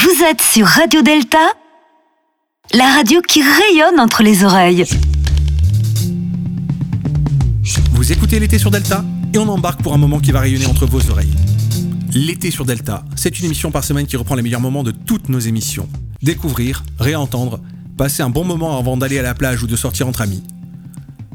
Vous êtes sur Radio Delta, la radio qui rayonne entre les oreilles. Vous écoutez l'été sur Delta et on embarque pour un moment qui va rayonner entre vos oreilles. L'été sur Delta, c'est une émission par semaine qui reprend les meilleurs moments de toutes nos émissions. Découvrir, réentendre, passer un bon moment avant d'aller à la plage ou de sortir entre amis.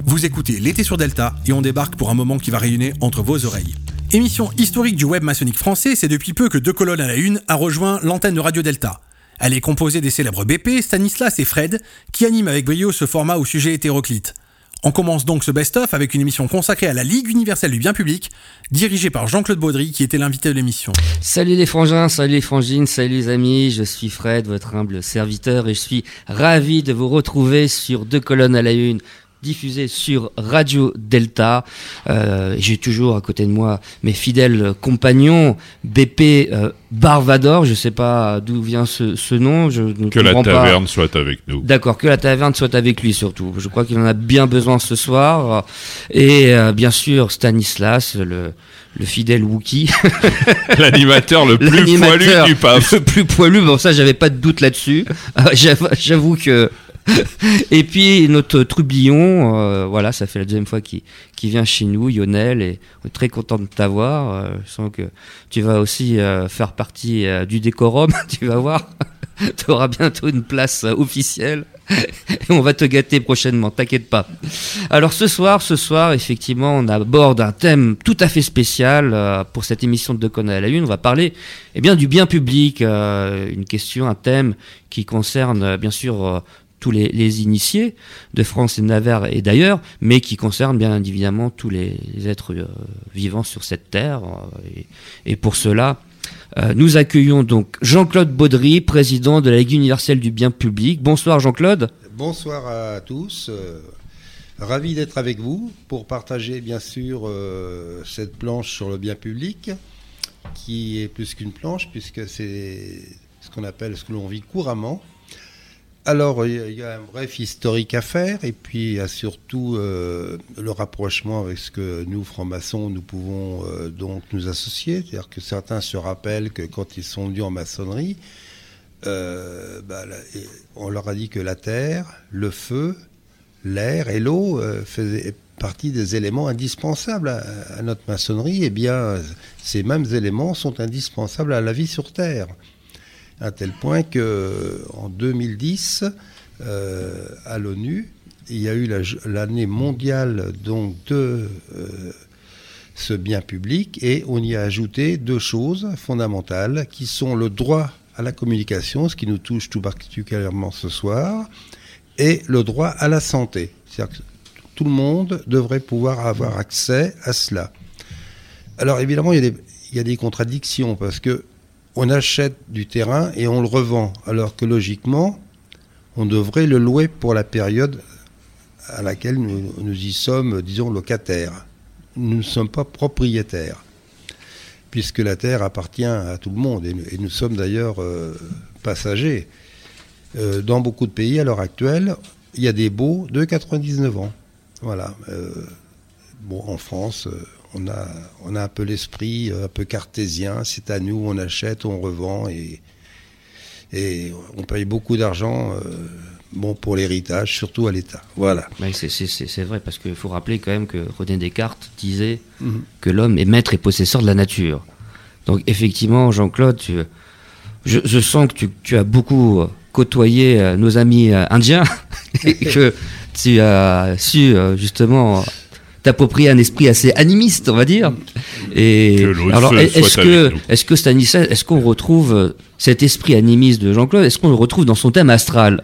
Vous écoutez l'été sur Delta et on débarque pour un moment qui va rayonner entre vos oreilles. Émission historique du web maçonnique français, c'est depuis peu que Deux Colonnes à la Une a rejoint l'antenne de Radio Delta. Elle est composée des célèbres BP, Stanislas et Fred, qui animent avec brio ce format au sujet hétéroclite. On commence donc ce best-of avec une émission consacrée à la Ligue universelle du bien public, dirigée par Jean-Claude Baudry, qui était l'invité de l'émission. Salut les frangins, salut les frangines, salut les amis, je suis Fred, votre humble serviteur, et je suis ravi de vous retrouver sur Deux Colonnes à la Une, diffusé sur Radio Delta. Euh, J'ai toujours à côté de moi mes fidèles compagnons, BP euh, Barvador, je ne sais pas d'où vient ce, ce, nom. Je ne que la taverne pas. soit avec nous. D'accord, que la taverne soit avec lui surtout. Je crois qu'il en a bien besoin ce soir. Et euh, bien sûr Stanislas, le, le fidèle Wookie. L'animateur le plus poilu du PAF. Le plus poilu, bon ça j'avais pas de doute là-dessus. J'avoue que et puis notre trublion, euh, voilà, ça fait la deuxième fois qu'il vient chez nous, Lionel, et on est très content de t'avoir. Euh, je sens que tu vas aussi euh, faire partie euh, du décorum, tu vas voir. tu auras bientôt une place officielle et on va te gâter prochainement, t'inquiète pas. Alors ce soir, ce soir, effectivement, on aborde un thème tout à fait spécial pour cette émission de Deux à la Une. On va parler eh bien, du bien public, une question, un thème qui concerne bien sûr tous les, initiés de France et de Navarre et d'ailleurs, mais qui concerne bien évidemment tous les êtres euh, vivants sur cette terre. Euh, et, pour cela, euh, nous accueillons donc Jean-Claude Baudry, président de la Ligue universelle du bien public. Bonsoir Jean-Claude. Bonsoir à tous. Ravi d'être avec vous pour partager bien sûr cette planche sur le bien public, qui est plus qu'une planche puisque c'est ce qu'on appelle, ce que l'on vit couramment alors, il y a un bref historique à faire, et puis il y a surtout euh, le rapprochement avec ce que nous, francs-maçons, nous pouvons euh, donc nous associer. C'est-à-dire que certains se rappellent que quand ils sont venus en maçonnerie, euh, bah, on leur a dit que la terre, le feu, l'air et l'eau faisaient partie des éléments indispensables à notre maçonnerie. Eh bien, ces mêmes éléments sont indispensables à la vie sur Terre à tel point que en 2010, euh, à l'ONU, il y a eu l'année mondiale donc de euh, ce bien public et on y a ajouté deux choses fondamentales qui sont le droit à la communication, ce qui nous touche tout particulièrement ce soir, et le droit à la santé. C'est-à-dire que tout le monde devrait pouvoir avoir accès à cela. Alors évidemment, il y a des, il y a des contradictions parce que on achète du terrain et on le revend, alors que logiquement, on devrait le louer pour la période à laquelle nous, y sommes, disons, locataires. Nous ne sommes pas propriétaires, puisque la terre appartient à tout le monde, et, et nous sommes d'ailleurs euh, passagers. Euh, dans beaucoup de pays, à l'heure actuelle, il y a des baux de 99 ans. Voilà. Euh, bon, en France, on a, on a un peu l'esprit un peu cartésien. C'est à nous, on achète, on revend et, et on paye beaucoup d'argent. Euh, bon pour l'héritage, surtout à l'État. Voilà. c'est vrai, parce qu'il faut rappeler quand même que René Descartes disait mm -hmm. que l'homme est maître et possesseur de la nature. Donc effectivement, Jean-Claude, je, je, sens que tu, tu, as beaucoup côtoyé nos amis indiens et que tu as su justement t'approprier un esprit assez animiste, on va dire. Et alors, est-ce que, est-ce que Stanislas, est-ce qu'on retrouve cet esprit animiste de Jean-Claude Est-ce qu'on le retrouve dans son thème astral?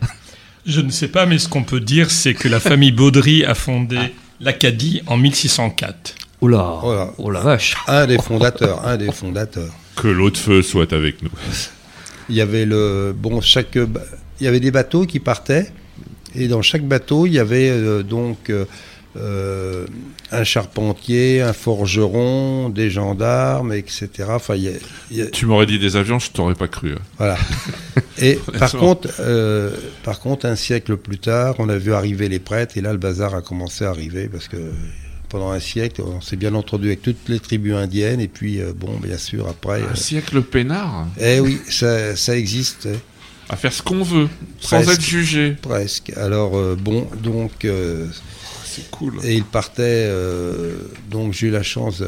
Je ne sais pas, mais ce qu'on peut dire, c'est que la famille Baudry a fondé l'Acadie en 1604. Oula, oh là, oh la vache. Un des fondateurs, un des fondateurs. Que l'eau de feu soit avec nous. Il y avait le bon chaque, il y avait des bateaux qui partaient et dans chaque bateau il y avait euh, donc euh, euh, un charpentier, un forgeron, des gendarmes, etc. Enfin, y a, y a... Tu m'aurais dit des avions, je t'aurais pas cru. Hein. Voilà. Et par contre, euh, par contre, un siècle plus tard, on a vu arriver les prêtres, et là, le bazar a commencé à arriver parce que pendant un siècle. On s'est bien entendu avec toutes les tribus indiennes. Et puis, bon, bien sûr, après. Un siècle peinard Eh oui, ça, ça existe. À faire ce qu'on veut, sans être jugé. Presque. Alors, bon, donc. Et il partait. donc, j'ai eu la chance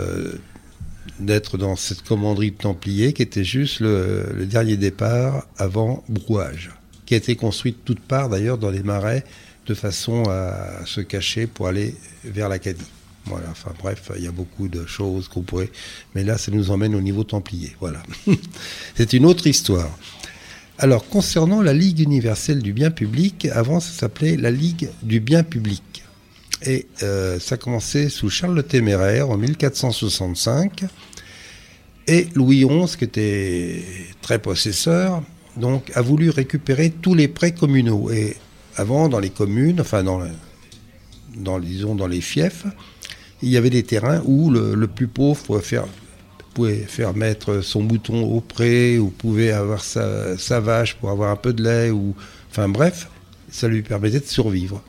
d'être dans cette commanderie de Templiers qui était juste le, dernier départ avant Brouage, qui a été construite toute part d'ailleurs dans les marais de façon à se cacher pour aller vers l'Acadie. Voilà, enfin bref, il y a beaucoup de choses qu'on pourrait. Mais là, ça nous emmène au niveau Templier. Voilà. C'est une autre histoire. Alors, concernant la Ligue universelle du bien public, avant ça s'appelait la Ligue du bien public. Et euh, ça a commencé sous Charles le Téméraire en 1465. Et Louis XI, qui était très possesseur, donc, a voulu récupérer tous les prêts communaux. Et avant, dans les communes, enfin dans, disons dans les fiefs, il y avait des terrains où le, plus pauvre pouvait faire, pouvait faire mettre son mouton au pré, ou pouvait avoir sa, sa vache pour avoir un peu de lait, ou enfin bref, ça lui permettait de survivre.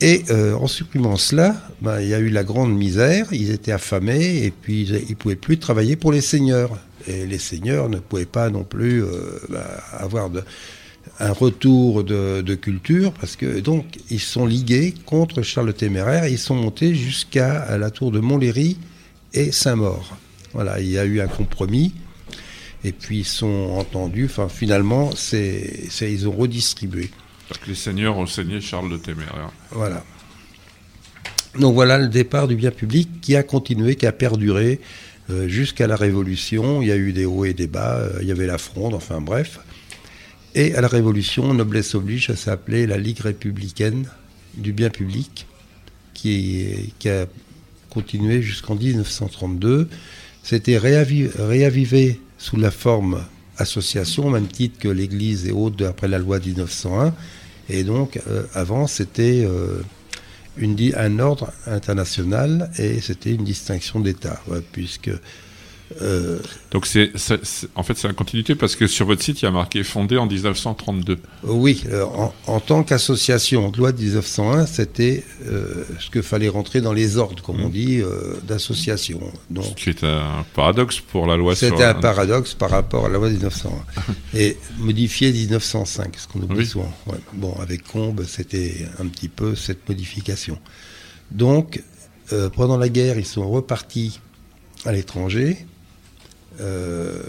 Et euh, en supprimant cela, ben, il y a eu la grande misère, ils étaient affamés et puis ils ne pouvaient plus travailler pour les seigneurs. Et les seigneurs ne pouvaient pas non plus euh, ben, avoir un retour de, culture parce que donc ils sont ligués contre Charles le Téméraire et ils sont montés jusqu'à la tour de Montlhéry et Saint-Maur. Voilà, il y a eu un compromis et puis ils sont entendus. Enfin, finalement, ils ont redistribué. Parce que les seigneurs ont saigné Charles de Téméraire. Voilà. Donc voilà le départ du bien public qui a continué, qui a perduré euh, jusqu'à la Révolution. Il y a eu des hauts et des bas, euh, il y avait la fronde, enfin bref. Et à la Révolution, noblesse oblige, ça s'appelait la Ligue républicaine du bien public, qui, a continué jusqu'en 1932. C'était réavivé sous la forme association, au même titre que l'Église et autres après la loi de 1901. Et donc, euh, avant, c'était euh, un ordre international et c'était une distinction d'État, puisque euh, Donc c'est, en fait c'est la continuité parce que sur votre site il y a marqué fondé en 1932. Oui, euh, en, tant qu'association, loi de 1901, c'était euh, ce que fallait rentrer dans les ordres, comme on mmh. dit, d'association. Donc, ce qui est un paradoxe pour la loi. C'était un paradoxe par rapport à la loi de 1901 et modifié 1905, ce qu'on oublie souvent. Bon, avec Combes, c'était un petit peu cette modification. Donc pendant la guerre, ils sont repartis à l'étranger euh,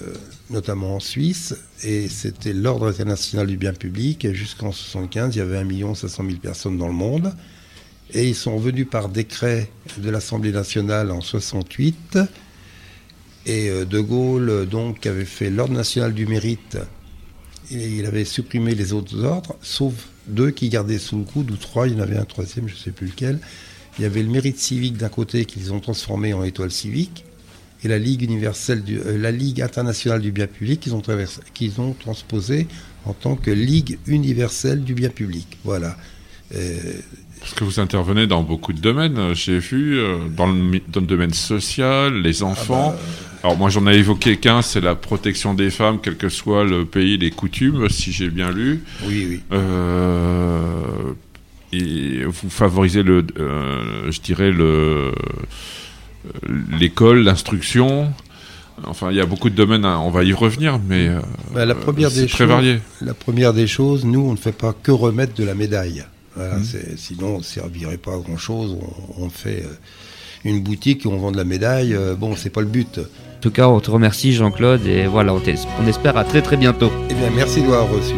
notamment en Suisse, et c'était l'ordre international du bien public. Jusqu'en 1975, il y avait 1 500 000 personnes dans le monde. Et ils sont venus par décret de l'Assemblée nationale en 68. Et euh, De Gaulle, donc, avait fait l'ordre national du mérite. Et il avait supprimé les autres ordres, sauf deux qui gardaient sous le coude, ou trois, il y en avait un troisième, je ne sais plus lequel. Il y avait le mérite civique d'un côté qu'ils ont transformé en étoile civique, et la Ligue universelle, du, euh, la Ligue internationale du bien public qu'ils ont, qu'ils ont transposé en tant que Ligue universelle du bien public. Voilà. Euh, Parce que vous intervenez dans beaucoup de domaines, euh, j'ai vu, dans le, dans le domaine social, les ah enfants. Bah, Alors moi j'en ai évoqué qu'un, c'est la protection des femmes, quel que soit le pays, les coutumes, si j'ai bien lu. Oui, oui. et vous favorisez le, je dirais le l'école, l'instruction. Enfin, il y a beaucoup de domaines, on va y revenir, mais euh, bah, la première des très varié. La première des choses, nous, on ne fait pas que remettre de la médaille. Mmh. Sinon, on ne servirait pas à grand-chose. On, fait euh, une boutique et on vend de la médaille. Euh, bon, c'est pas le but. En tout cas, on te remercie, Jean-Claude, et voilà, on, on espère à très très bientôt. Eh bien, merci de m'avoir reçu.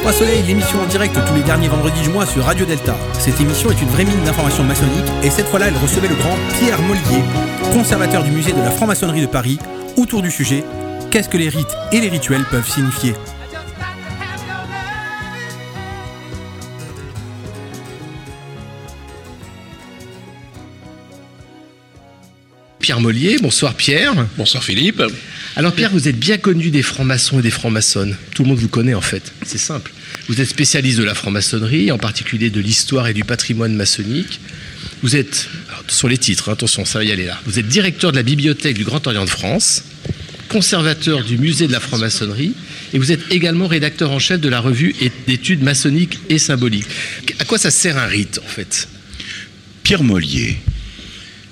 3 Soleil, l'émission en direct tous les derniers vendredis du mois sur Radio Delta. Cette émission est une vraie mine d'informations maçonniques et cette fois-là, elle recevait le grand Pierre Mollier, conservateur du musée de la franc-maçonnerie de Paris, autour du sujet Qu'est-ce que les rites et les rituels peuvent signifier? Pierre Mollier. Bonsoir Pierre. Bonsoir Philippe. Alors Pierre, vous êtes bien connu des francs-maçons et des francs-maçonnes. Tout le monde vous connaît en fait. C'est simple. Vous êtes spécialiste de la franc-maçonnerie, en particulier de l'histoire et du patrimoine maçonnique. Vous êtes, sur les titres, hein, attention, ça va y aller là. Vous êtes directeur de la bibliothèque du Grand Orient de France, conservateur du musée de la franc-maçonnerie, et vous êtes également rédacteur en chef de la revue d'études maçonniques et symboliques. À quoi ça sert un rite en fait? Pierre Mollier.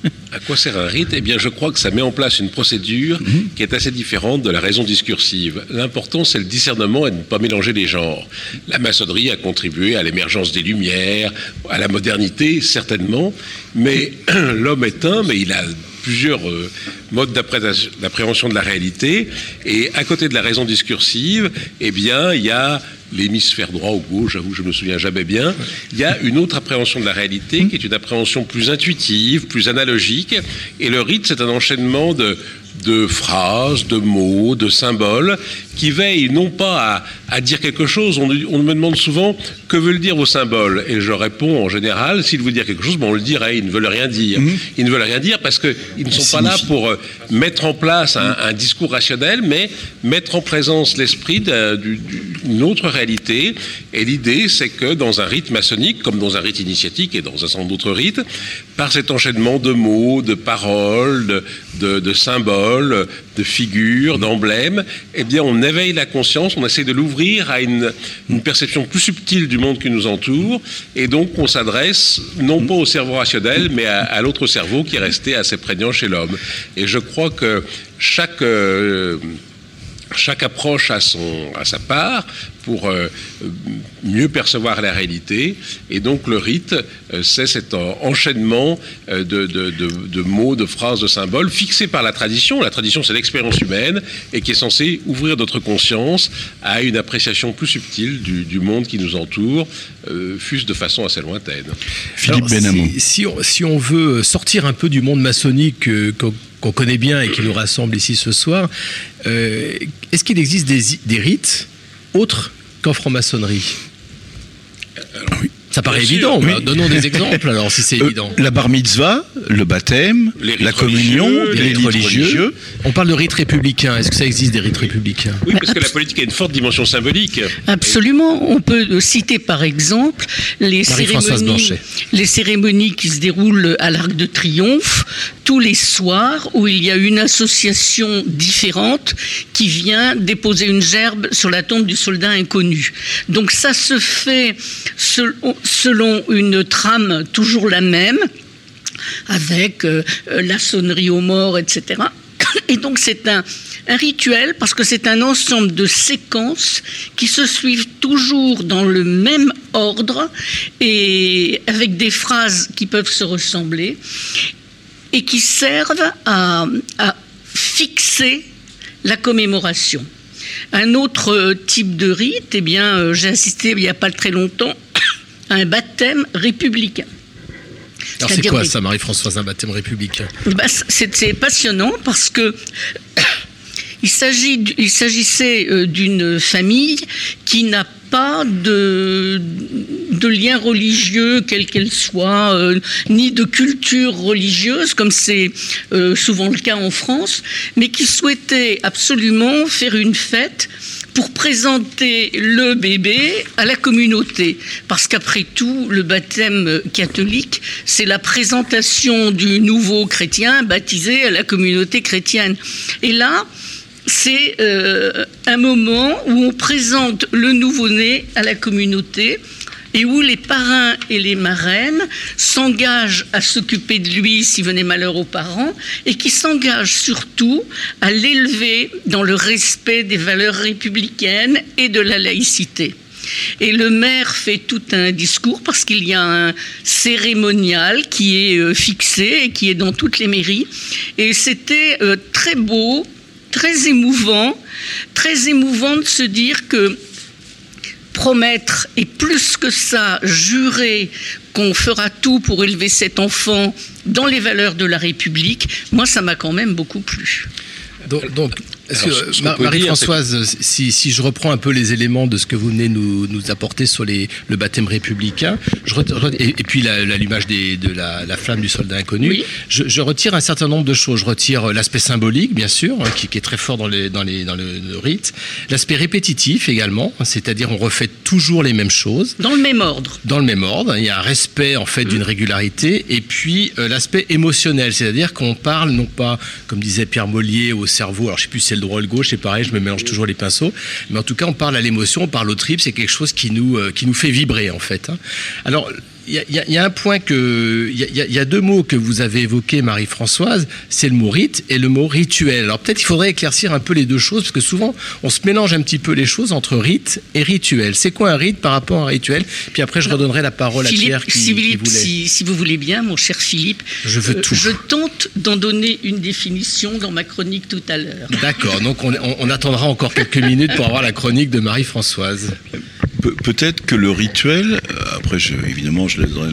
À quoi sert un rite? Eh bien, je crois que ça met en place une procédure qui est assez différente de la raison discursive. L'important, c'est le discernement et de ne pas mélanger les genres. La maçonnerie a contribué à l'émergence des Lumières, à la modernité, certainement, mais l'homme est un, mais il a plusieurs euh, modes d'appré- d'appréhension de la réalité. Et à côté de la raison discursive, eh bien, il y a l'hémisphère droit ou gauche, j'avoue, je me souviens jamais bien. Il y a une autre appréhension de la réalité qui est une appréhension plus intuitive, plus analogique. Et le rite, c'est un enchaînement de, de phrases, de mots, de symboles qui veillent non pas à, à dire quelque chose. On, on me demande souvent que veulent dire vos symboles? Et je réponds en général, s'ils veulent dire quelque chose, bon, on le dirait, ils ne veulent rien dire. Ils ne veulent rien dire parce qu'ils ne sont pas là pour euh, mettre en place un, un discours rationnel, mais mettre en présence l'esprit d'un- du- d'une autre réalité. Et l'idée, c'est que dans un rite maçonnique, comme dans un rite initiatique et dans un certain nombre d'autres rites, par cet enchaînement de mots, de paroles, de, symboles, de figures, d'emblèmes, eh bien, on éveille la conscience, on essaie de l'ouvrir à une, perception plus subtile du monde qui nous entoure, et donc on s'adresse non pas au cerveau rationnel, mais à, à l'autre cerveau qui est resté assez prégnant chez l'homme. Et je crois que chaque euh, approche a, son, a sa part pour euh, mieux percevoir la réalité. Et donc le rite, euh, c'est cet en- enchaînement euh, de, de- de- de mots, de phrases, de symboles fixés par la tradition. La tradition, c'est l'expérience humaine et qui est censée ouvrir notre conscience à une appréciation plus subtile du, du monde qui nous entoure, euh, fût-ce de façon assez lointaine. Alors, si, si on, si on veut sortir un peu du monde maçonnique euh, qu'on connaît bien et qui nous rassemble ici ce soir, euh, est-ce qu'il existe des, des rites autres qu'en franc-maçonnerie Ça paraît bien sûr, évident, oui. bah, donnons des exemples alors si c'est Euh, évident. la bar mitzvah, le baptême, la communion, les, Les rites religieux. religieux. On parle de rites républicains. Est-ce que ça existe des rites républicains? Oui, parce que la politique a une forte dimension symbolique. Absolument. On peut citer par exemple cérémonies, les cérémonies qui se déroulent à l'Arc de Triomphe tous les soirs où il y a une association différente qui vient déposer une gerbe sur la tombe du soldat inconnu. Donc ça se fait sel- selon une trame toujours la même avec euh, la sonnerie aux morts, etc. Et donc c'est un rituel parce que c'est un ensemble de séquences qui se suivent toujours dans le même ordre et avec des phrases qui peuvent se ressembler et qui servent à, à fixer la commémoration. Un autre type de rite, eh bien, euh, j'ai assisté il n'y a pas très longtemps à un baptême républicain. Alors c'est quoi ça, Marie-Françoise, un baptême républicain? Bah, c'est passionnant parce que il s'agissait euh, d'une famille qui n'a pas de, de lien religieux, quel qu'elle soit, euh, ni de culture religieuse, comme c'est euh, souvent le cas en France, mais qui souhaitait absolument faire une fête pour présenter le bébé à la communauté. Parce qu'après tout, le baptême catholique, c'est la présentation du nouveau chrétien baptisé à la communauté chrétienne. Et là, c'est euh, un moment où on présente le nouveau-né à la communauté et où les parrains et les marraines s'engagent à s'occuper de lui s'il venait malheur aux parents et qui s'engagent surtout à l'élever dans le respect des valeurs républicaines et de la laïcité. Et le maire fait tout un discours parce qu'il y a un cérémonial qui est euh, fixé et qui est dans toutes les mairies. Et c'était euh, très beau, très émouvant, très émouvant de se dire que promettre et plus que ça, jurer qu'on fera tout pour élever cet enfant dans les valeurs de la République, moi, ça m'a quand même beaucoup plu. Donc, Ma- Marie-Françoise, si, si je reprends un peu les éléments de ce que vous venez nous, nous apporter sur les, le baptême républicain, je et, et puis la- l'allumage de la, la flamme du soldat inconnu, Oui. je, je retire un certain nombre de choses. Je retire euh, l'aspect symbolique, bien sûr, hein, qui, qui est très fort dans, les, dans, les, dans le, le rite, l'aspect répétitif également, c'est-à-dire on refait toujours les mêmes choses Dans le même ordre. dans le même ordre. Il y a un respect en fait d'une régularité et puis euh, l'aspect émotionnel, c'est-à-dire qu'on parle non pas, comme disait Pierre Mollier, au cerveau. Alors je sais plus si c'est le droit le gauche, c'est pareil, je me mélange toujours les pinceaux. Mais en tout cas, on parle à l'émotion, on parle au trip. C'est quelque chose qui nous euh, qui nous fait vibrer en fait. hein. Alors y y a- il y a un point que il y a- y, deux mots que vous avez évoqués, Marie-Françoise. C'est le mot rite et le mot rituel. Alors peut-être il faudrait éclaircir un peu les deux choses parce que souvent on se mélange un petit peu les choses entre rite et rituel. C'est quoi un rite par rapport à un rituel? Puis après je redonnerai la parole à Philippe, Pierre qui, si, qui Philippe, voulait. si- si vous voulez bien, mon cher Philippe, Je veux euh, tout. je tente d'en donner une définition dans ma chronique tout à l'heure. D'accord, donc on, on- on attendra encore quelques minutes pour avoir la chronique de Marie-Françoise. Pe- Peut-être que le rituel, euh, après je, évidemment je laisserai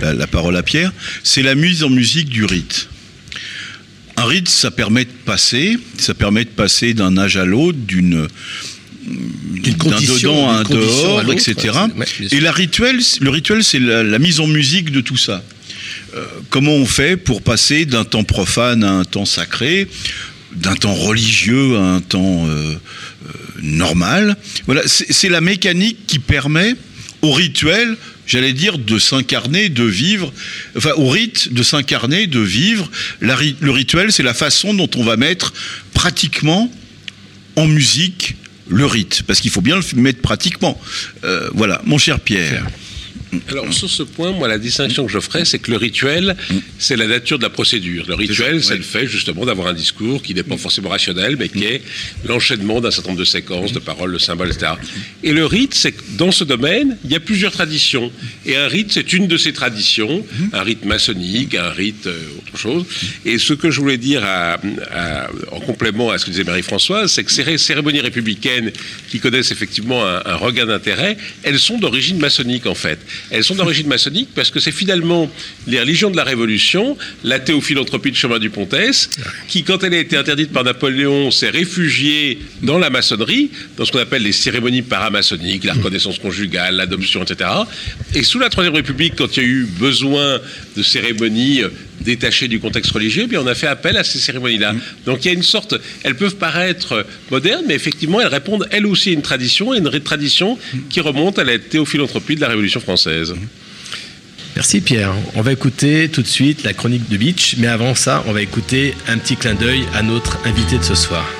la, la- la parole à Pierre, c'est la mise en musique du rite. Un rite, ça permet de passer, ça permet de passer d'un âge à l'autre, d'une d'un dedans à un à dehors, etc. ouais. Et la rituel, le rituel, c'est la, la mise en musique de tout ça. Euh, comment on fait pour passer d'un temps profane à un temps sacré, d'un temps religieux à un temps euh, euh, normal Voilà, c'est la mécanique qui permet au rituel, j'allais dire, de s'incarner, de vivre, enfin au rite de s'incarner, de vivre. Le rituel, c'est la façon dont on va mettre pratiquement en musique le rite, parce qu'il faut bien le mettre pratiquement. Euh, voilà, mon cher Pierre. Alors sur ce point, moi la distinction que je ferais, c'est que le rituel, c'est la nature de la procédure. Le rituel, c'est le fait justement d'avoir un discours qui n'est pas forcément rationnel, mais qui est l'enchaînement d'un certain nombre de séquences, de paroles, de symboles, etc. Et le rite, c'est que dans ce domaine, il y a plusieurs traditions. Et un rite, c'est une de ces traditions, un rite maçonnique, un rite euh, autre chose. Et ce que je voulais dire à- à- en complément à ce que disait Marie-Françoise, c'est que ces ré- cérémonies républicaines qui connaissent effectivement un, un regain d'intérêt, elles sont d'origine maçonnique en fait. Elles sont d'origine maçonnique parce que c'est finalement les religions de la Révolution, la théophilanthropie de chemin du Pontès, qui quand elle a été interdite par Napoléon s'est réfugiée dans la maçonnerie, dans ce qu'on appelle les cérémonies paramaçonniques, la reconnaissance conjugale, l'adoption, etc. Et sous la Troisième République, quand il y a eu besoin de cérémonies détachées du contexte religieux, bien on a fait appel à ces cérémonies-là. Donc il y a une sorte, elles peuvent paraître modernes, mais effectivement elles répondent elles aussi à une tradition, et une tradition qui remonte à la théophilanthropie de la Révolution française. Merci Pierre. On va écouter tout de suite la chronique de Beach, mais avant ça, on va écouter un petit clin d'œil à notre invité de ce soir.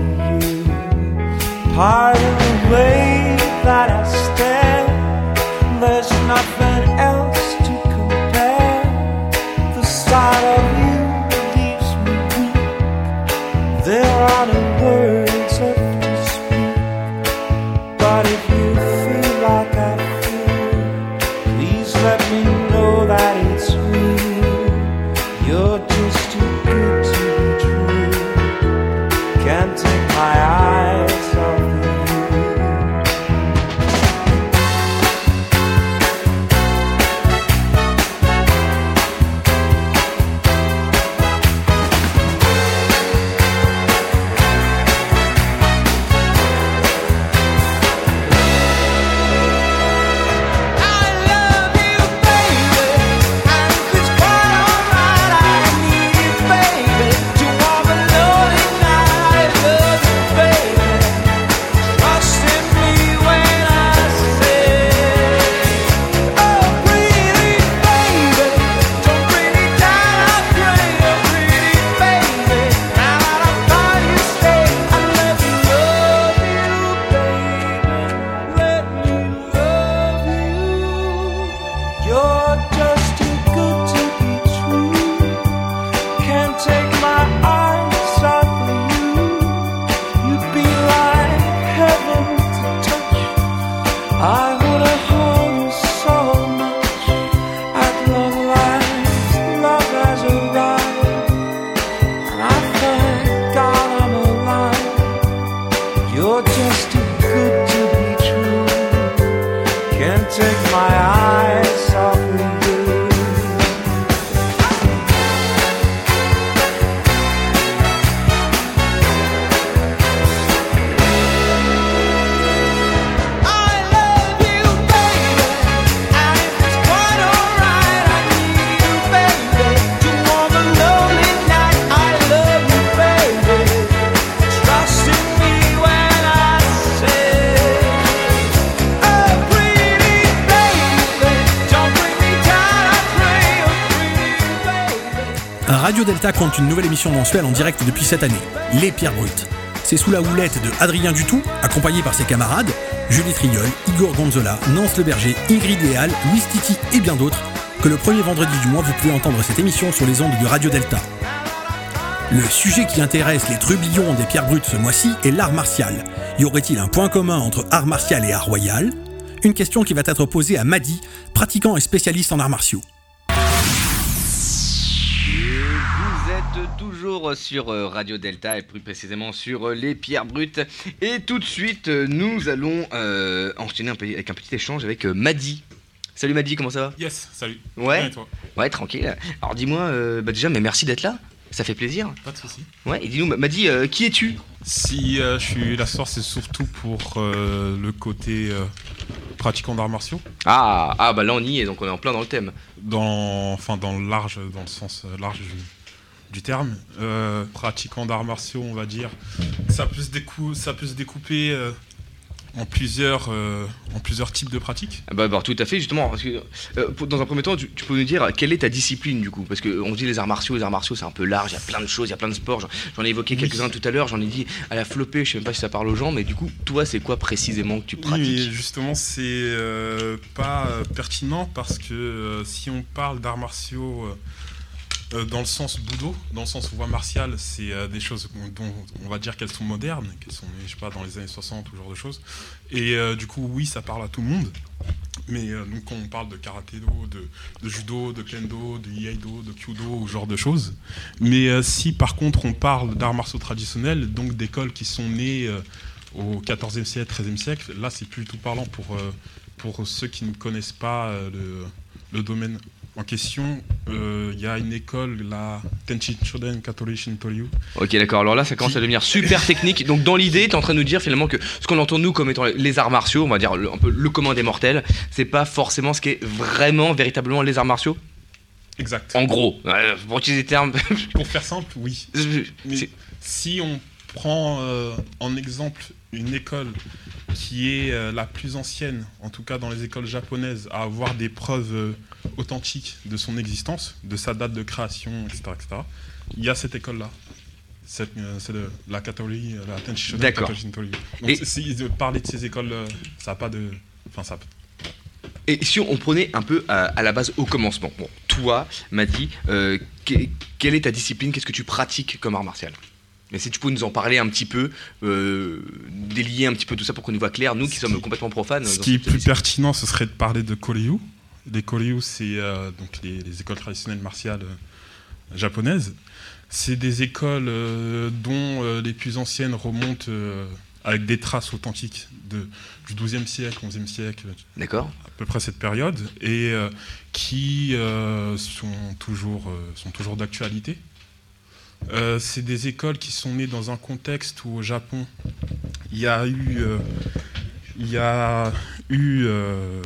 Part of Delta compte une nouvelle émission mensuelle en direct depuis cette année, Les Pierres Brutes. C'est sous la houlette de Adrien Dutou, accompagné par ses camarades, Julie Triol, Igor Gonzola, Nance Le Berger, Ingrid Léal, Louis Titi et bien d'autres, que le premier vendredi du mois vous pouvez entendre cette émission sur les ondes de Radio Delta. Le sujet qui intéresse les trubillons des Pierres Brutes ce mois-ci est l'art martial. Y aurait-il un point commun entre art martial et art royal? Une question qui va être posée à Madi, pratiquant et spécialiste en arts martiaux. Êtes toujours sur euh, Radio Delta et plus précisément sur euh, les pierres brutes. Et tout de suite, euh, nous allons euh, enchaîner un peu avec un petit échange avec Madi. Salut Madi, comment ça va? Yes, salut. Ouais. Et toi? Ouais, tranquille. Alors dis-moi, euh, bah déjà, mais merci d'être là. Ça fait plaisir. Pas de soucis. Ouais, et dis-nous, Madi, euh, qui es-tu? Si je suis là ce soir, c'est surtout pour le côté pratiquant d'arts martiaux. ah, ah, bah là on y est, donc on est en plein dans le thème. Dans, enfin, dans le large, dans le sens large du terme. Euh, pratiquant d'arts martiaux, on va dire. Ça peut se, décou- ça peut se découper euh, en, plusieurs, euh, en plusieurs types de pratiques. Ah Bah, bah, tout à fait, justement. Parce que, pour- dans un premier temps, tu, tu peux nous dire quelle est ta discipline du coup? Parce qu'on dit les arts martiaux, les arts martiaux c'est un peu large, il y a plein de choses, il y a plein de sports. J'en- ai évoqué quelques-uns tout à l'heure, j'en ai dit à la flopée, je sais même pas si ça parle aux gens, mais du coup, toi, c'est quoi précisément que tu Oui, pratiques? mais justement, c'est pas pertinent parce que si on parle d'arts martiaux dans le sens budo, dans le sens voie martiale, c'est euh, des choses dont on va dire qu'elles sont modernes, qu'elles sont, nées, je sais pas, dans les années 60 ou ce genre de choses. Et euh, du coup, oui, ça parle à tout le monde. Mais euh, donc, quand on parle de karaté-do, de, judo, de kendo, de iaido, de kyudo, ou ce genre de choses. Mais euh, si par contre on parle d'arts martiaux traditionnels, donc d'écoles qui sont nées euh, au XIVe siècle, XIIIe siècle, là c'est plus du tout parlant pour, euh, pour ceux qui ne connaissent pas euh, le domaine en question. Euh, Il y a une école, la Tenchi Shoden Katori Shintoryu. Ok, d'accord. Alors là, ça commence à devenir super technique. Donc, dans l'idée, tu es en train de nous dire finalement que ce qu'on entend nous comme étant les arts martiaux, on va dire le- un peu le commun des mortels, c'est pas forcément ce qui est vraiment, véritablement les arts martiaux? Exact. En gros, pour utiliser des termes. Pour faire simple, oui. Mais si on prend euh, en exemple une école qui est euh, la plus ancienne, en tout cas dans les écoles japonaises, à avoir des preuves euh, authentiques de son existence, de sa date de création, etc., etc., il y a cette école-là. Euh, C'est la la Shoden D'accord. Katori Shintoryu. Donc Et- si de parler de ces écoles, euh, ça n'a pas de... Enfin, ça Et si on prenait un peu à, à la base au commencement, bon, toi, Madi, euh, que- quelle est ta discipline? Qu'est-ce que tu pratiques comme art martial? Mais si tu peux nous en parler un petit peu, euh, délier un petit peu tout ça pour qu'on y voit clair, nous qui sommes complètement profanes. Ce qui est plus discipline. pertinent, ce serait de parler de Koryu. Les Koryu, c'est euh, donc les, les écoles traditionnelles martiales euh, japonaises. C'est des écoles euh, dont euh, les plus anciennes remontent euh, avec des traces authentiques de, du XIIe siècle, XIe siècle. D'accord. À peu près cette période. Et euh, qui euh, sont toujours, euh, sont toujours d'actualité. Euh, c'est des écoles qui sont nées dans un contexte où au Japon, il y a eu, euh, il y a eu euh,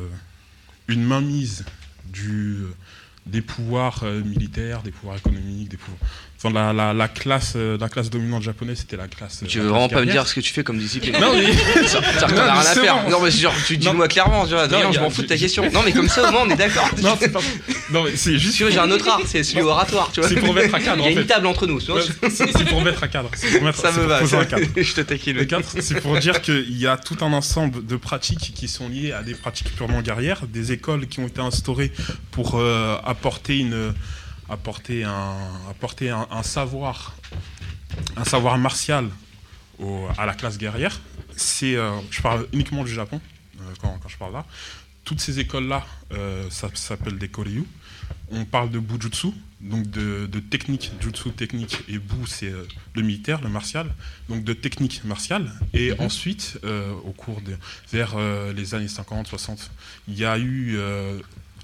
une mainmise du, des pouvoirs euh, militaires, des pouvoirs économiques, des pouvoirs, Enfin, la, la, la classe, euh, la classe dominante japonaise, c'était la classe. Tu la veux vraiment pas me dire ce que tu fais comme discipline Non, mais- ça, rien à faire. Non, mais genre, tu dis-moi clairement, tu vois, Non, je m'en fous de ta question. Non, mais comme ça, au moins, on est d'accord. Non, c'est pas. Non, mais c'est juste. Tu vois, j'ai un autre art, c'est celui oratoire, tu vois. C'est pour mettre à cadre. Il y a une table entre nous, tu C'est pour mettre à cadre. Ça me va, un je te taquine. Le cadre, c'est pour dire qu'il y a tout un ensemble de pratiques qui sont liées à des pratiques purement guerrières, des écoles qui ont été instaurées pour euh, apporter une apporter un apporter un, un savoir un savoir martial au- à la classe guerrière. C'est euh, je parle uniquement du Japon euh, quand, quand je parle là. Toutes ces écoles là, ça, s'appelle des koryu. On parle de bujutsu, donc de, de technique, jutsu technique, et bu c'est euh, le militaire, le martial, donc de technique martiale. Et ensuite, euh, au cours de, vers euh, les années 50, 60, il y a eu, euh,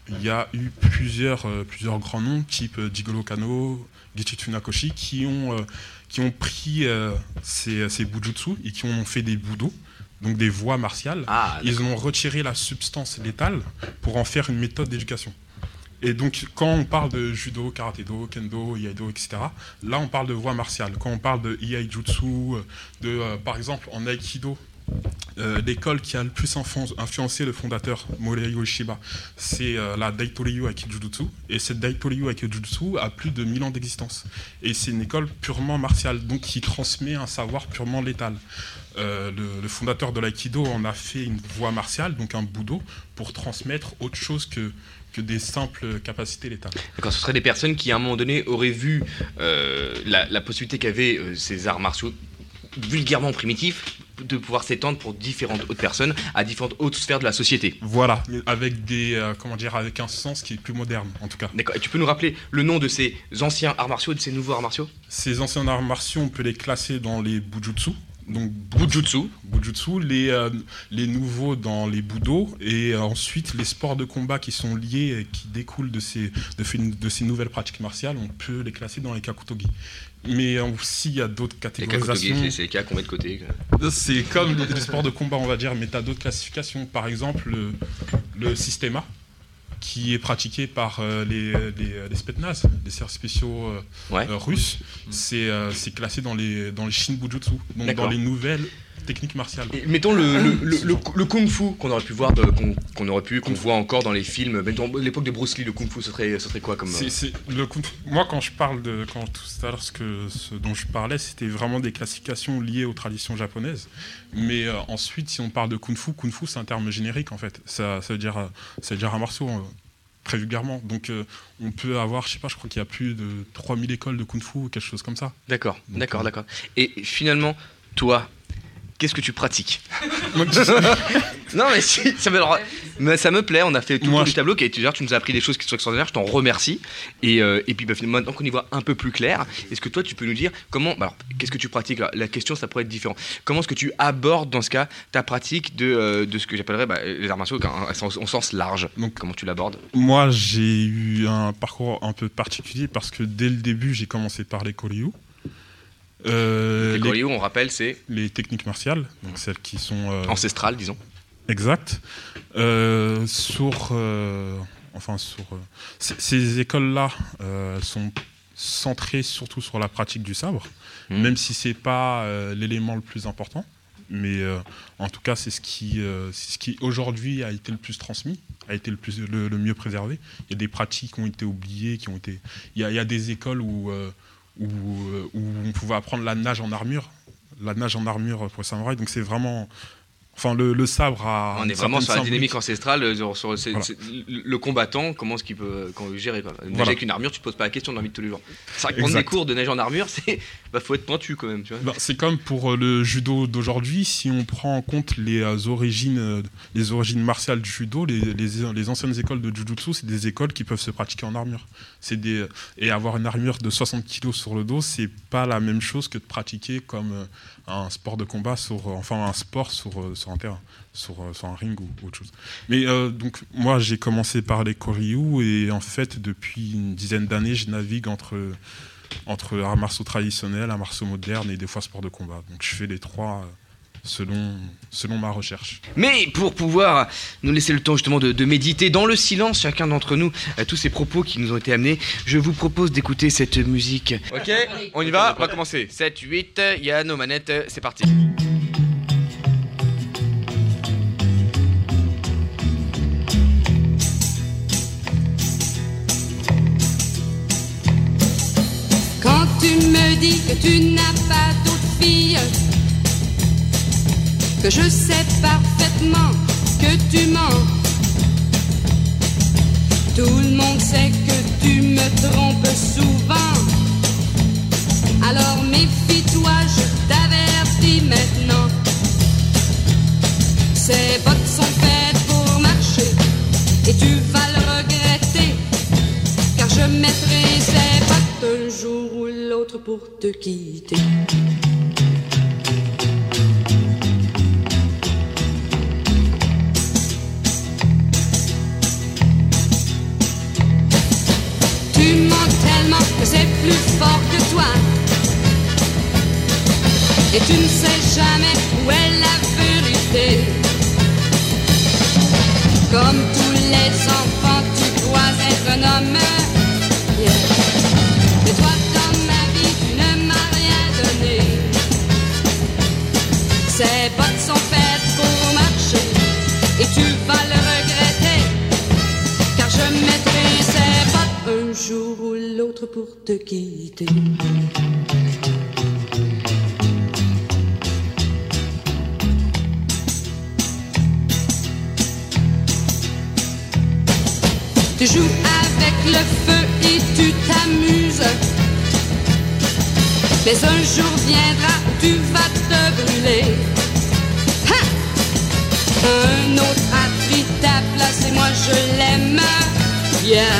il y a eu plusieurs, euh, plusieurs grands noms, type euh, Jigoro Kano, Gichitsu Nakoshi, qui ont, euh, qui ont pris euh, ces, ces bujutsu et qui ont fait des budo, donc des voies martiales. Ah, Ils ont retiré la substance létale pour en faire une méthode d'éducation. Et donc, quand on parle de judo, karaté-do, kendo, iaido, etc., là, on parle de voie martiale. Quand on parle de iai-jutsu, euh, de, par exemple, en aikido, l'école qui a le plus influ- influencé le fondateur Morihei Ueshiba, c'est euh, la Daitoryu Aikijutsu. Et cette Daitoryu Aikijutsu a plus de 1000 ans d'existence. Et c'est une école purement martiale, donc qui transmet un savoir purement létal. Euh, le, fondateur de l'aïkido en a fait une voie martiale, donc un budo, pour transmettre autre chose que, que des simples capacités létales. Ce seraient des personnes qui, à un moment donné, auraient vu euh, la, possibilité qu'avaient euh, ces arts martiaux vulgairement primitifs de pouvoir s'étendre pour différentes autres personnes à différentes autres sphères de la société. Voilà, avec des euh, comment dire, avec un sens qui est plus moderne, en tout cas. D'accord, et tu peux nous rappeler le nom de ces anciens arts martiaux de ces nouveaux arts martiaux? Ces anciens arts martiaux, on peut les classer dans les bujutsu. Donc bujutsu, bujutsu, les euh, les nouveaux dans les budo et euh, ensuite les sports de combat qui sont liés et qui découlent de ces de, de ces nouvelles pratiques martiales, on peut les classer dans les kakutogi. Mais aussi il y a d'autres catégorisations. c'est- les cas qu'on met de côté. C'est comme les, sports de combat, on va dire, mais tu as d'autres classifications. Par exemple, le, le systema, qui est pratiqué par euh, les, les, les spetsnaz, les spéciaux euh, Ouais. euh, russes, c'est classé dans les, dans les shinbujutsu, donc dans les nouvelles techniques martiales. Et mettons le, le, le, le- le kung fu qu'on aurait pu voir, qu'on qu'on aurait pu, qu'on voit encore dans les films. Mettons l'époque de Bruce Lee, le kung fu, ce serait, ce serait quoi comme. le kung fu- Moi, quand je parle de. Quand tout à l'heure, ce, que- ce dont je parlais, c'était vraiment des classifications liées aux traditions japonaises. Mais euh, ensuite, si on parle de kung fu, kung fu, c'est un terme générique, en fait. Ça, ça veut dire, euh, ça veut dire un martiau, euh, très vulgairement. Donc, euh, on peut avoir, je sais pas, je crois qu'il y a plus de 3000 écoles de kung fu, ou quelque chose comme ça. D'accord, d'accord, d'accord. Et finalement, toi, qu'est-ce que tu pratiques Non, mais si, ça me, alors, mais ça me plaît. On a fait tout le tour du tableau. Qui, d'ailleurs, tu nous as appris des choses qui sont extraordinaires. Je t'en remercie. Et, euh, et puis, bah, maintenant qu'on y voit un peu plus clair, est-ce que toi, tu peux nous dire comment. bah, alors, qu'est-ce que tu pratiques? La question, ça pourrait être différent. Comment est-ce que tu abordes, dans ce cas, ta pratique de, euh, de ce que j'appellerais bah, les arts martiaux en, en sens large? Donc, Comment tu l'abordes? Moi, j'ai eu un parcours un peu particulier parce que dès le début, j'ai commencé par les Koryu. Euh, Les on rappelle, c'est les techniques martiales, donc celles qui sont euh, ancestrales, disons. Exact. Euh, sur, enfin sur ces écoles-là, sont centrées surtout sur la pratique du sabre, même si c'est pas l'élément le plus important. Mais en tout cas, c'est ce qui, c'est ce qui aujourd'hui a été le plus transmis, a été le, plus, le, le mieux préservé. Il y a des pratiques qui ont été oubliées, qui ont été. Il y a, il y a des écoles où, euh, où, euh, où on pouvait apprendre la nage en armure, la nage en armure pour les. Donc c'est vraiment. Enfin, le, le sabre a. On est vraiment sur la dynamique ancestrale, euh, sur, sur- c'est- Voilà. c'est- le combattant, comment est-ce qu'il peut gérer quoi. Voilà. avec une armure, tu te poses pas la question dans la vie de tous les jours. C'est vrai que prendre des cours de neige en armure, c'est bah, faut être pointu quand même, tu vois. Ben, c'est comme pour euh, le judo d'aujourd'hui, si on prend en compte les euh, origines, les origines martiales du judo, les, les- les anciennes écoles de jujutsu, c'est des écoles qui peuvent se pratiquer en armure. C'est des et avoir une armure de 60 kg sur le dos, c'est pas la même chose que de pratiquer comme un sport de combat sur, euh, enfin un sport sur, euh, sur un terrain, sur, euh, un ring ou autre chose. Mais donc moi j'ai commencé par les koryu et en fait depuis une dizaine d'années je navigue entre entre arts martiaux traditionnels, arts martiaux modernes et des fois sport de combat. Donc je fais les trois, selon, selon ma recherche. Mais pour pouvoir nous laisser le temps justement de, de méditer dans le silence, chacun d'entre nous, euh, tous ces propos qui nous ont été amenés, je vous propose d'écouter cette musique. Ok, on y va, on va commencer. 7, 8, il y a nos manettes, c'est parti. Quand tu me dis que tu n'as pas d'autre fille, que je sais parfaitement que tu mens. Tout le monde sait que tu me trompes souvent. Alors méfie-toi, je t'avertis maintenant. Ces bottes sont faites pour marcher et tu vas le regretter. Car je mettrai ces bottes un jour ou l'autre pour te quitter. Et tu ne sais jamais où est la vérité. Comme tous les enfants, tu dois être un homme. Mais toi, dans ma vie, tu ne m'as rien donné. Ces bottes sont faites Mais un jour viendra tu vas te brûler. Ha! Un autre a pris ta place et moi je l'aime bien.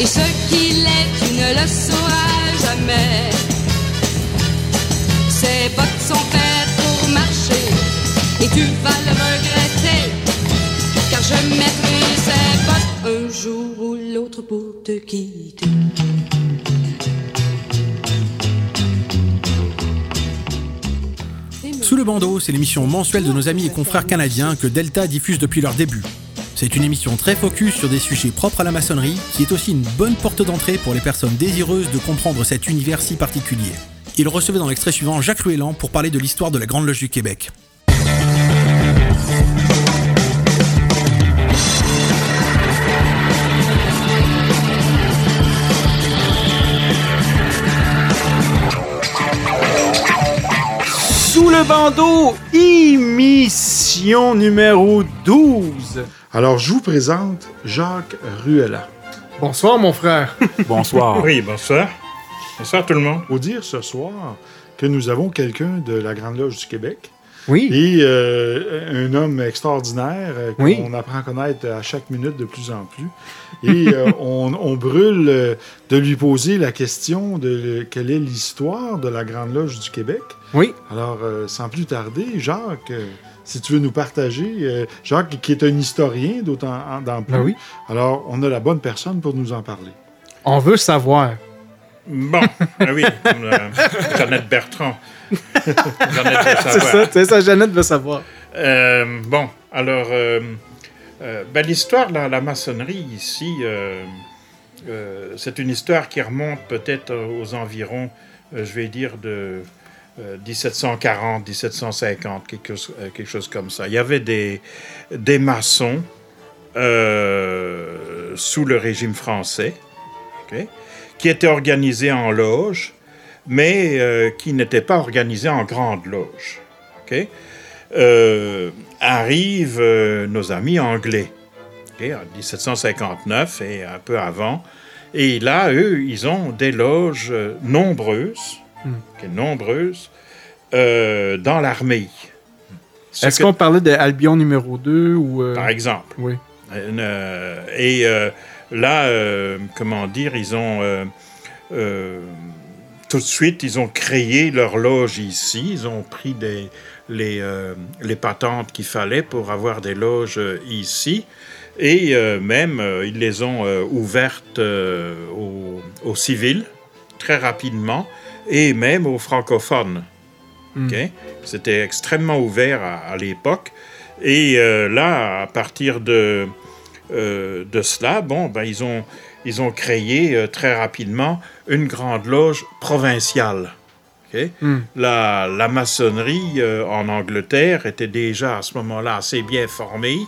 Et ce qu'il est, tu ne le sauras jamais. Ces bottes sont faites pour marcher et tu vas le regretter. Car je mettrai ces bottes un jour ou l'autre pour te quitter. Sous le bandeau, c'est l'émission mensuelle de nos amis et confrères canadiens que Delta diffuse depuis leur début. C'est une émission très focus sur des sujets propres à la maçonnerie, qui est aussi une bonne porte d'entrée pour les personnes désireuses de comprendre cet univers si particulier. Il recevait dans l'extrait suivant Jacques Louélan pour parler de l'histoire de la Grande Loge du Québec. Sous le bandeau, émission numéro 12. Alors, je vous présente Jacques Ruella. Bonsoir, mon frère. Bonsoir. Oui, bonsoir. Bonsoir tout le monde. Faut dire ce soir que nous avons quelqu'un de la Grande Loge du Québec. Oui. Et euh, un homme extraordinaire euh, qu'on Oui. apprend à connaître à chaque minute de plus en plus. Et euh, on, on brûle de lui poser la question de quelle est l'histoire de la Grande Loge du Québec. Oui. Alors, euh, sans plus tarder, Jacques, euh, si tu veux nous partager, euh, Jacques qui est un historien d'autant plus. Ben oui. Alors, on a la bonne personne pour nous en parler. On veut savoir. Bon, ah oui, comme euh, Jeannette Bertrand. Jeannette veut C'est ça, c'est ça, Jeannette veut savoir. Euh, bon, alors, euh, euh, ben, l'histoire de la, maçonnerie ici, c'est une histoire qui remonte peut-être aux environs, je vais dire, de euh, 1740, 1750, quelque chose, quelque chose comme ça. Il y avait des, des maçons sous le régime français, qui étaient organisés en loges, mais euh, qui n'étaient pas organisés en grandes loges. ok? Euh, arrivent euh, nos amis anglais, ok, en 1759 et un peu avant. Et là, eux, ils ont des loges nombreuses, Hmm. nombreuses, dans l'armée. Ce Est-ce que- qu'on parlait de Albion numéro 2 ou. par exemple. Oui. Et là, comment dire, ils ont euh, tout de suite, ils ont créé leur loge ici. Ils ont pris des, les, euh, les patentes qu'il fallait pour avoir des loges euh, ici. Et euh, même, ils les ont euh, ouvertes aux, aux civils très rapidement et même aux francophones. Mm. ok? C'était extrêmement ouvert à, à l'époque. Et là, à partir de, de cela, bon, ben, ils, ont, ils ont créé euh, très rapidement une grande loge provinciale. ok? Mm. La, la maçonnerie euh, en Angleterre était déjà à ce moment-là assez bien formée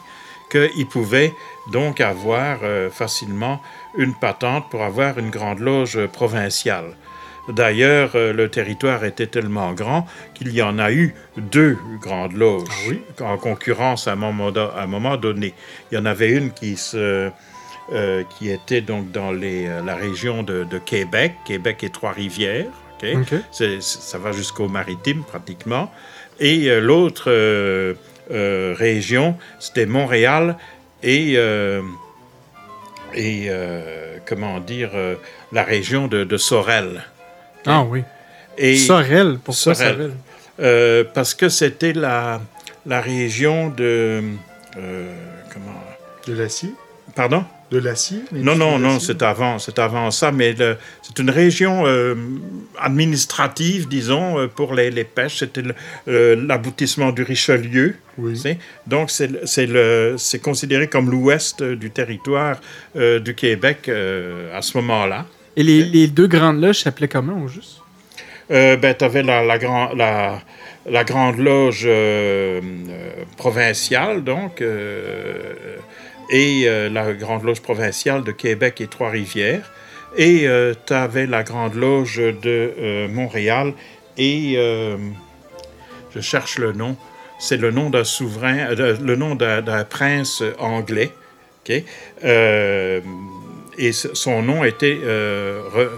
qu'ils pouvaient donc avoir euh, facilement une patente pour avoir une grande loge provinciale. D'ailleurs, euh, le territoire était tellement grand qu'il y en a eu deux grandes loges en concurrence à un, moment, do- à un moment donné. Il y en avait une qui, se, euh, qui était donc dans les, euh, la région de, de Québec, Québec et Trois-Rivières. C'est- ça va jusqu'au maritime pratiquement. Et euh, l'autre euh, région, c'était Montréal et, et comment dire, la région de, de Sorel. Ah oui. Et Sorel, pourquoi Sorel? Euh, parce que c'était la, la région de... comment? De l'acier Pardon? De l'acier Non, non, non, c'est avant, c'est avant ça, mais c'est une région euh, administrative, disons, euh, pour les, les pêches. C'était euh, l'aboutissement du Richelieu. tu sais. Donc, c'est considéré comme l'ouest du territoire euh, du Québec euh, à ce moment-là. Et les, les deux grandes loges s'appelaient comment, au juste? Euh, ben, tu avais la, la, grand- la, la Grande Loge euh, euh, provinciale, donc, euh, et euh, la Grande Loge provinciale de Québec et Trois-Rivières. Et tu avais la Grande Loge de euh, Montréal et euh, je cherche le nom. C'est le nom d'un souverain, euh, le nom d'un prince anglais. Euh, et son nom était euh, re-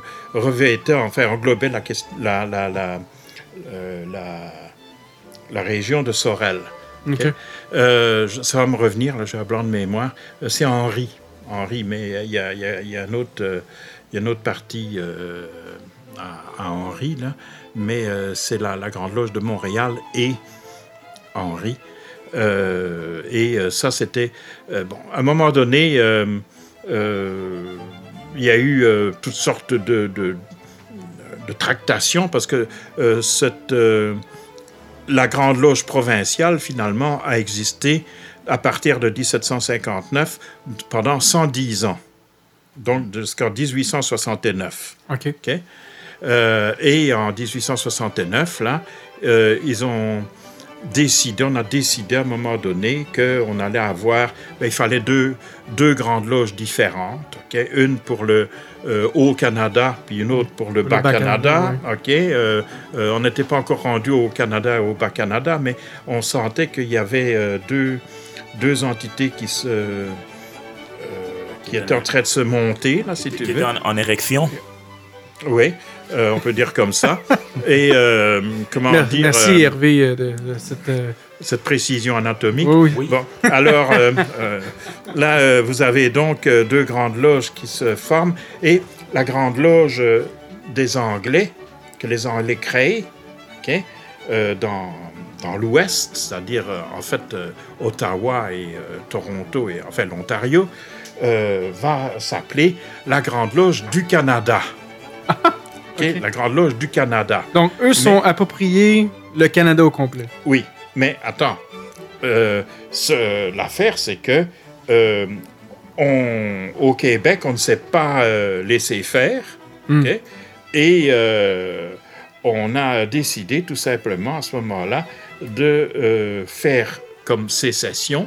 enfin englobait euh, la région de Sorel. Euh, ça va me revenir, là, j'ai un blanc de mémoire. Euh, C'est Henri. Henri, mais il y a, il y a- il y a un autre, euh, il y a une autre partie euh, à, à Henri, là. mais c'est la, la Grande Loge de Montréal et Henri. Et ça, c'était... bon, à un moment donné, il y a eu toutes sortes de, de, de tractations parce que cette, la Grande Loge provinciale, finalement, a existé à partir de 1759 pendant 110 ans, donc jusqu'en 1869. OK. Euh, et en 1869, là, euh, ils ont décidé, on a décidé à un moment donné qu'on allait avoir, ben, il fallait deux, deux grandes loges différentes, ok? une pour le euh, Haut-Canada, puis une autre pour le Bas-Canada. Euh, euh, on n'était pas encore rendu au Canada et au Bas-Canada, mais on sentait qu'il y avait euh, deux, deux entités qui se... qui étaient en train de se monter, là, si tu veux. en érection. Oui, euh, on peut dire comme ça. Et euh, comment Mer- dire Merci, euh, Hervé, de, de cette. euh, cette précision anatomique. Oui, oui. Bon, alors euh, euh, là, euh, vous avez donc euh, deux grandes loges qui se forment et la grande loge euh, des Anglais que les Anglais créent, ok, euh, dans dans l'Ouest, c'est-à-dire euh, en fait euh, Ottawa et euh, Toronto et enfin l'Ontario, euh, va s'appeler la Grande Loge du Canada. Ok, La Grande Loge du Canada. Donc, eux sont appropriés le Canada au complet. Oui, mais attends. Euh, ce- L'affaire, c'est que euh, on, au Québec, on ne s'est pas euh, laissé faire. Mm. ok? Et on a décidé tout simplement à ce moment-là de faire comme sécession.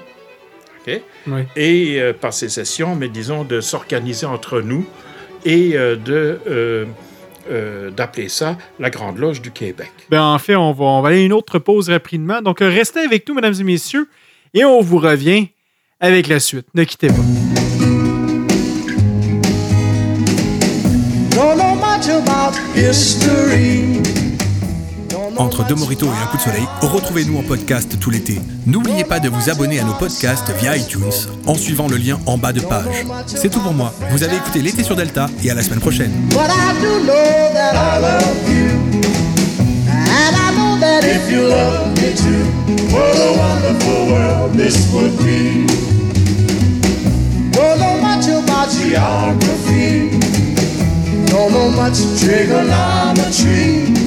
Oui. Et pas sécession, mais disons de s'organiser entre nous et de euh, d'appeler ça la Grande Loge du Québec. Ben, en fait, on va, on va aller à une autre pause rapidement. Donc, euh, restez avec nous, mesdames et messieurs, et on vous revient avec la suite. Ne quittez pas. Don't know much about history. Entre deux moritos et un coup de soleil, retrouvez-nous en podcast tout l'été. N'oubliez pas de vous abonner à nos podcasts via iTunes en suivant le lien en bas de page. C'est tout pour moi. Vous avez écouté l'été sur Delta et à la semaine prochaine. But I do know that I love you. And I know that if you love me too, what a wonderful world this would be. Don't know much about geography. Don't know much trigonometry.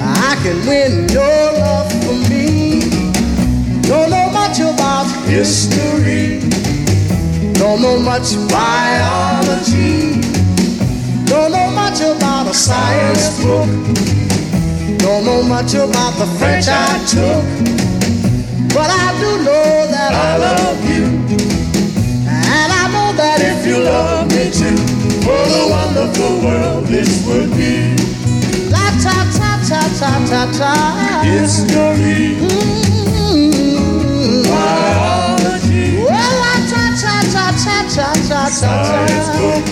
I can win your love for me. Don't know much about history, don't know much biology, don't know much about a science book, don't know much about the French I took, but I do know that I love you, and I know that if you love me too, what a wonderful world this would be. La ta ta ta ta ta ta. History. Biology. Well, la ta ta ta ta ta ta ta. Science book.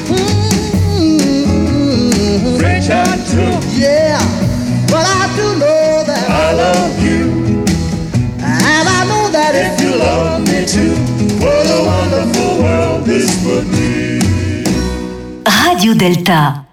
French I mm-hmm. took. Yeah, but I do know that I love you, and I know that if you love me too, what a wonderful world this would be. Radio Delta.